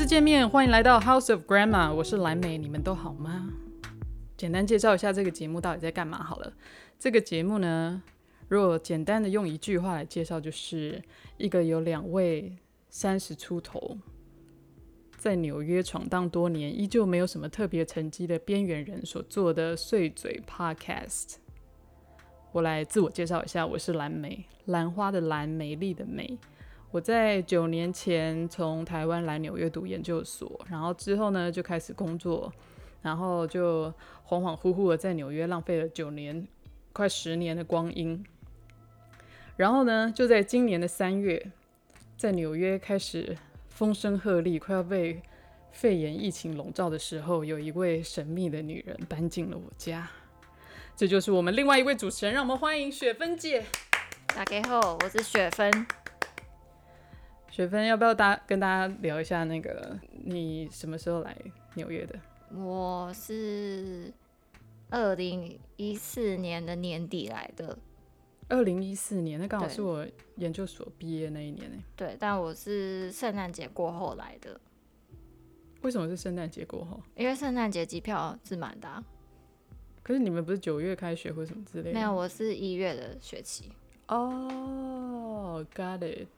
次见面，欢迎来到 House of Grandma，我是蓝莓，你们都好吗？简单介绍一下这个节目到底在干嘛好了。这个节目呢，如果简单的用一句话来介绍，就是一个有两位三十出头，在纽约闯荡多年，依旧没有什么特别成绩的边缘人所做的碎嘴 Podcast。我来自我介绍一下，我是蓝莓，兰花的蓝，美丽的美。我在九年前从台湾来纽约读研究所，然后之后呢就开始工作，然后就恍恍惚惚的在纽约浪费了九年，快十年的光阴。然后呢，就在今年的三月，在纽约开始风声鹤唳，快要被肺炎疫情笼罩的时候，有一位神秘的女人搬进了我家。这就是我们另外一位主持人，让我们欢迎雪芬姐。大家好，我是雪芬。雪芬，要不要大跟大家聊一下那个你什么时候来纽约的？我是二零一四年的年底来的。二零一四年，那刚好是我研究所毕业那一年呢。对，但我是圣诞节过后来的。为什么是圣诞节过后？因为圣诞节机票是满的啊。可是你们不是九月开学或什么之类的？没有，我是一月的学期。哦，oh，got it。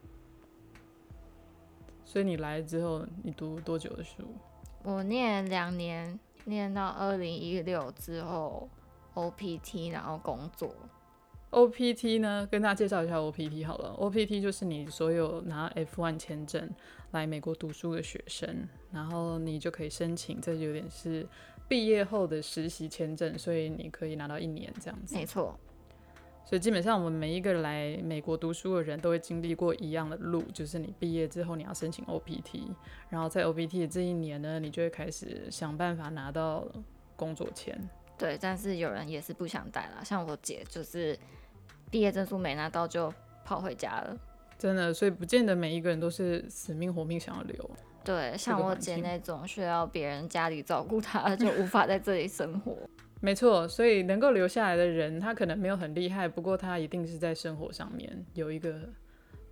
所以你来之后，你读多久的书？我念两年，念到二零一六之后，OPT 然后工作。OPT 呢，跟大家介绍一下 OPT 好了。OPT 就是你所有拿 F1 签证来美国读书的学生，然后你就可以申请，这有点是。毕业后的实习签证，所以你可以拿到一年这样子。没错。所以基本上我们每一个来美国读书的人都会经历过一样的路，就是你毕业之后你要申请 OPT，然后在 OPT 的这一年呢，你就会开始想办法拿到工作签。对，但是有人也是不想待了，像我姐就是毕业证书没拿到就跑回家了。真的，所以不见得每一个人都是死命活命想要留。对，像我姐那种需要别人家里照顾她，就无法在这里生活。没错，所以能够留下来的人，他可能没有很厉害，不过他一定是在生活上面有一个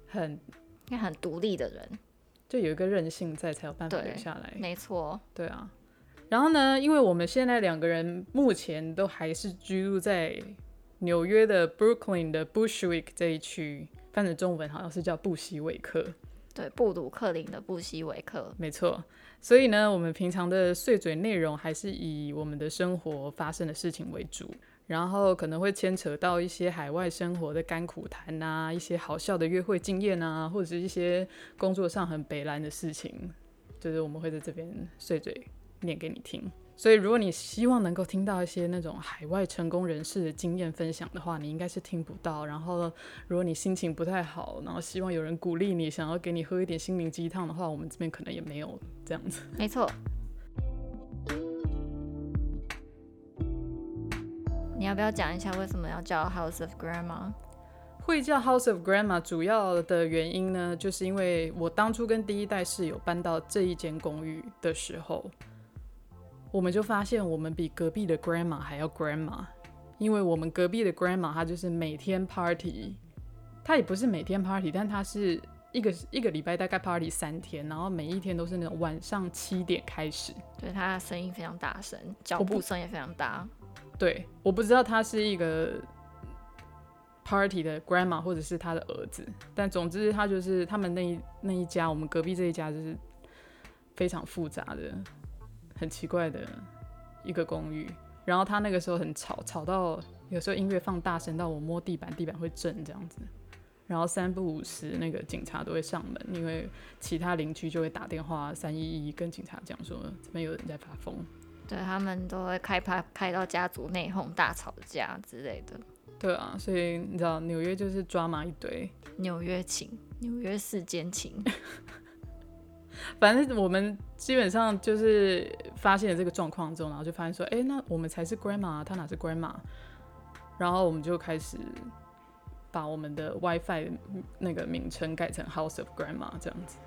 很应该很独立的人，就有一个韧性在，才有办法留下来。没错，对啊。然后呢，因为我们现在两个人目前都还是居住在纽约的 Brooklyn 的 Bushwick 这一区，翻成中文好像是叫布希维克。对，布鲁克林的布希维克，没错。所以呢，我们平常的碎嘴内容还是以我们的生活发生的事情为主，然后可能会牵扯到一些海外生活的甘苦谈啊，一些好笑的约会经验啊，或者是一些工作上很北烂的事情，就是我们会在这边碎嘴念给你听。所以，如果你希望能够听到一些那种海外成功人士的经验分享的话，你应该是听不到。然后，如果你心情不太好，然后希望有人鼓励你，想要给你喝一点心灵鸡汤的话，我们这边可能也没有这样子。没错。你要不要讲一下为什么要叫 House of Grandma？会叫 House of Grandma 主要的原因呢，就是因为我当初跟第一代室友搬到这一间公寓的时候。我们就发现，我们比隔壁的 grandma 还要 grandma，因为我们隔壁的 grandma 她就是每天 party，她也不是每天 party，但她是一个一个礼拜大概 party 三天，然后每一天都是那种晚上七点开始。对，她的声音非常大声，脚步声也非常大。对，我不知道她是一个 party 的 grandma 或者是她的儿子，但总之她就是他们那一那一家，我们隔壁这一家就是非常复杂的。很奇怪的一个公寓，然后他那个时候很吵，吵到有时候音乐放大声到我摸地板，地板会震这样子。然后三不五时那个警察都会上门，因为其他邻居就会打电话三一一跟警察讲说这边有人在发疯。对，他们都会开趴开到家族内讧、大吵架之类的。对啊，所以你知道纽约就是抓马一堆，纽约情，纽约世间情。反正我们基本上就是发现了这个状况之后，然后就发现说，哎、那我们才是 grandma，他哪是 grandma？然后我们就开始把我们的 WiFi 那个名称改成 House of Grandma 这样子。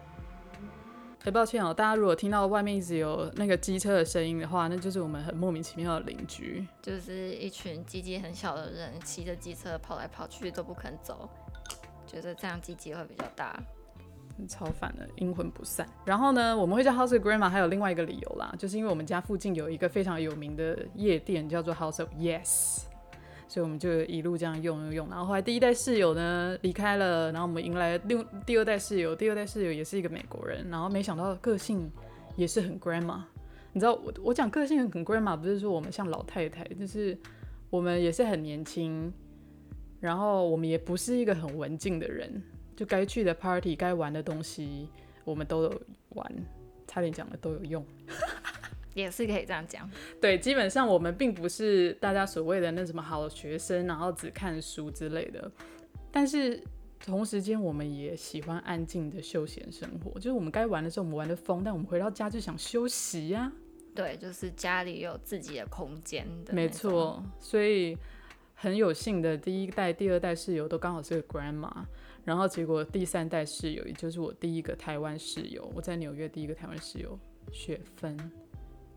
很、抱歉哦、大家如果听到外面一直有那个机车的声音的话，那就是我们很莫名其妙的邻居，就是一群鸡鸡很小的人骑着机车跑来跑去都不肯走，觉得这样鸡鸡会比较大。超烦的，阴魂不散。然后呢，我们会叫 House of Grandma，还有另外一个理由啦，就是因为我们家附近有一个非常有名的夜店，叫做 House of Yes，所以我们就一路这样用用用。然后后来第一代室友呢离开了，然后我们迎来了另第二代室友，第二代室友也是一个美国人，然后没想到个性也是很 Grandma。你知道我我讲个性很 Grandma，不是说我们像老太太，就是我们也是很年轻，然后我们也不是一个很文静的人。就该去的 party，该玩的东西，我们都有玩，差点讲的都有用，也是可以这样讲。对，基本上我们并不是大家所谓的那什么好学生，然后只看书之类的。但是同时间，我们也喜欢安静的休闲生活。就是我们该玩的时候，我们玩的疯，但我们回到家就想休息呀、啊。对，就是家里有自己的空间的。没错，所以很有幸的，第一代、第二代室友都刚好是个 grandma。然后结果第三代室友，也就是我第一个台湾室友，我在纽约第一个台湾室友雪芬，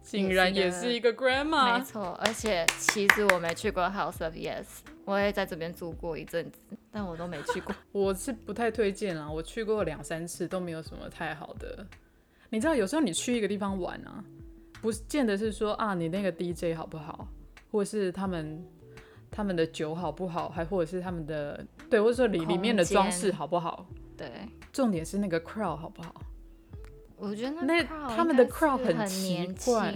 竟然也是一个 grandma。没错，而且其实我没去过 House of Yes，我也在这边住过一阵子，但我都没去过。我是不太推荐啊，我去过两三次都没有什么太好的。你知道有时候你去一个地方玩啊，不见得是说啊你那个 DJ 好不好，或是他们。他们的酒好不好，还或者是他们的对，或者说里里面的装饰好不好？对，重点是那个 crowd 好不好？我觉得那他们的 crowd 很奇怪，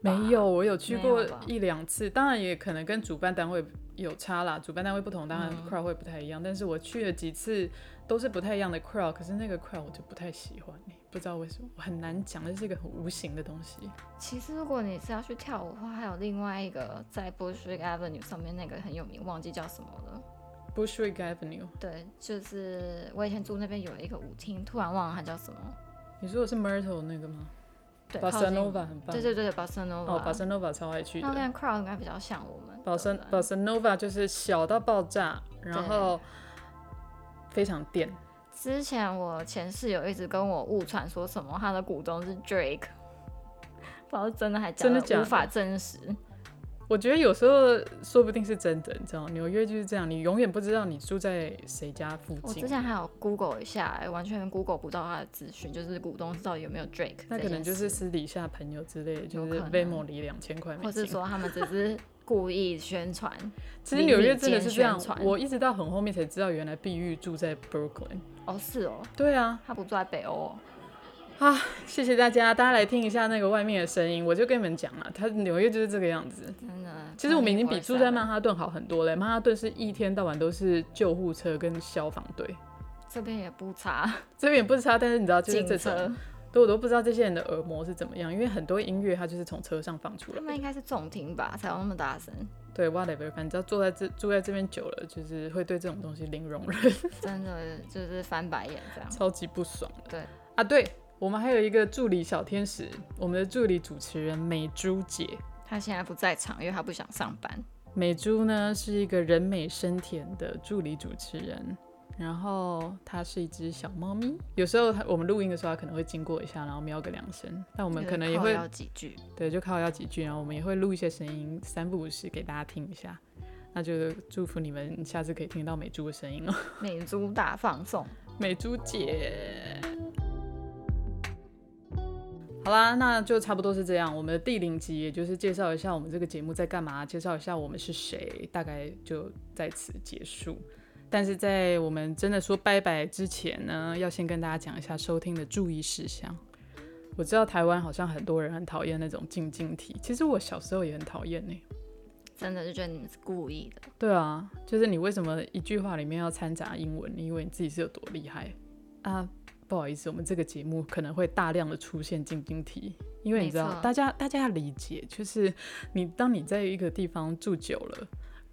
没有，我有去过一两次，当然也可能跟主办单位有差啦，主办单位不同，当然 crowd 会不太一样，嗯、但是我去了几次都是不太一样的 crowd，可是那个 crowd 我就不太喜欢。不知道为什么，我很难讲，这是一个很无形的东西。其实，如果你是要去跳舞的话，还有另外一个在 Bushwick Avenue 上面那个很有名，忘记叫什么了。Bushwick Avenue。对，就是我以前住那边有一个舞厅，突然忘了它叫什么。你说的是 Myrtle 那个吗？对，Bossa Nova 很棒。对对对，Bossa Nova。哦，Bossa Nova 超爱去的。那边 crowd 应该比较像我们。Bossa Bossa Nova 就是小到爆炸，然后非常电。之前我前室友一直跟我误传说什么他的股东是 Drake，不知道真的还假的，真的无法证实。我觉得有时候说不定是真的，你知道，纽约就是这样，你永远不知道你住在谁家附近。我之前还有 Google 一下，完全 Google 不到他的资讯，就是股东到底有没有 Drake。那可能就是私底下朋友之类的，就是 Venmo 里两千块，或是说他们只是。故意宣传，其实纽约真的是这样。我一直到很后面才知道，原来碧玉住在 Brooklyn。哦，是哦。对啊，他不住在北欧哦。啊，谢谢大家，大家来听一下那个外面的声音。我就跟你们讲了，他纽约就是这个样子。真的。其实我们已经比住在曼哈顿好很多了。曼哈顿是一天到晚都是救护车跟消防队。这边也不差，这边也不差，但是你知道，就是这种。我都不知道这些人的耳膜是怎么样，因为很多音乐它就是从车上放出来。他们应该是重听吧，才有那么大声。对，whatever，反正坐在这住在这边久了，就是会对这种东西零容忍。真的就是翻白眼这样，超级不爽。对啊，对我们还有一个助理小天使，我们的助理主持人美珠姐，她现在不在场，因为她不想上班。美珠呢是一个人美声甜的助理主持人。然后它是一只小猫咪，有时候我们录音的时候，它可能会经过一下，然后喵个两声。但我们可能也会几句，对，就靠要几句。然后我们也会录一些声音，三不五时给大家听一下。那就祝福你们下次可以听到美珠的声音哦。美珠大放送，美珠姐。好啦，那就差不多是这样。我们的第零集，也就是介绍一下我们这个节目在干嘛，介绍一下我们是谁，大概就在此结束。但是在我们真的说拜拜之前呢，要先跟大家讲一下收听的注意事项。我知道台湾好像很多人很讨厌那种静静体，其实我小时候也很讨厌呢。真的就觉得你们是故意的。对啊，就是你为什么一句话里面要掺杂英文？你以为你自己是有多厉害啊？不好意思，我们这个节目可能会大量的出现晶晶体，因为你知道，大家大家要理解，就是你当你在一个地方住久了。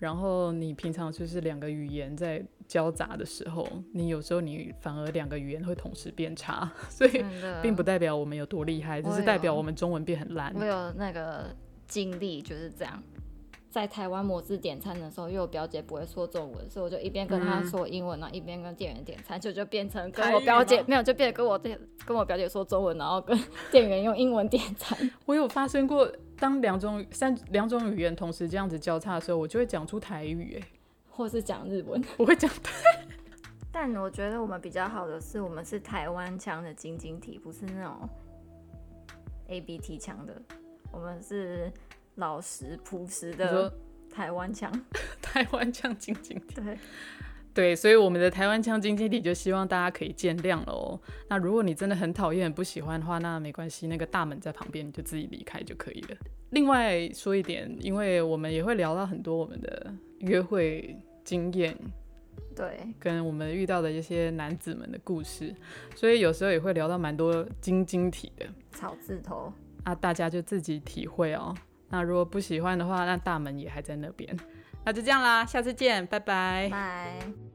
然后你平常就是两个语言在交杂的时候，你有时候你反而两个语言会同时变差，所以并不代表我们有多厉害，只是代表我们中文变很烂。我有那个经历就是这样，在台湾模式点餐的时候，因为我表姐不会说中文，所以我就一边跟她说英文，然后一边跟店员点餐，就就变成跟我表姐没有，就变成跟我跟我表姐说中文，然后跟 店员用英文点餐。我有发生过。当两种三两种语言同时这样子交叉的时候，我就会讲出台语，哎，或是讲日文，我会讲对，但我觉得我们比较好的是，我们是台湾腔的晶晶体，不是那种 A B T 腔的。我们是老实朴实的台湾腔，台湾腔晶晶体。对。对，所以我们的台湾腔晶晶体就希望大家可以见谅了哦。那如果你真的很讨厌、不喜欢的话，那没关系，那个大门在旁边，你就自己离开就可以了。另外说一点，因为我们也会聊到很多我们的约会经验，对，跟我们遇到的一些男子们的故事，所以有时候也会聊到蛮多晶晶体的草字头啊，大家就自己体会哦。那如果不喜欢的话，那大门也还在那边。那就这样啦，下次见，拜拜。拜。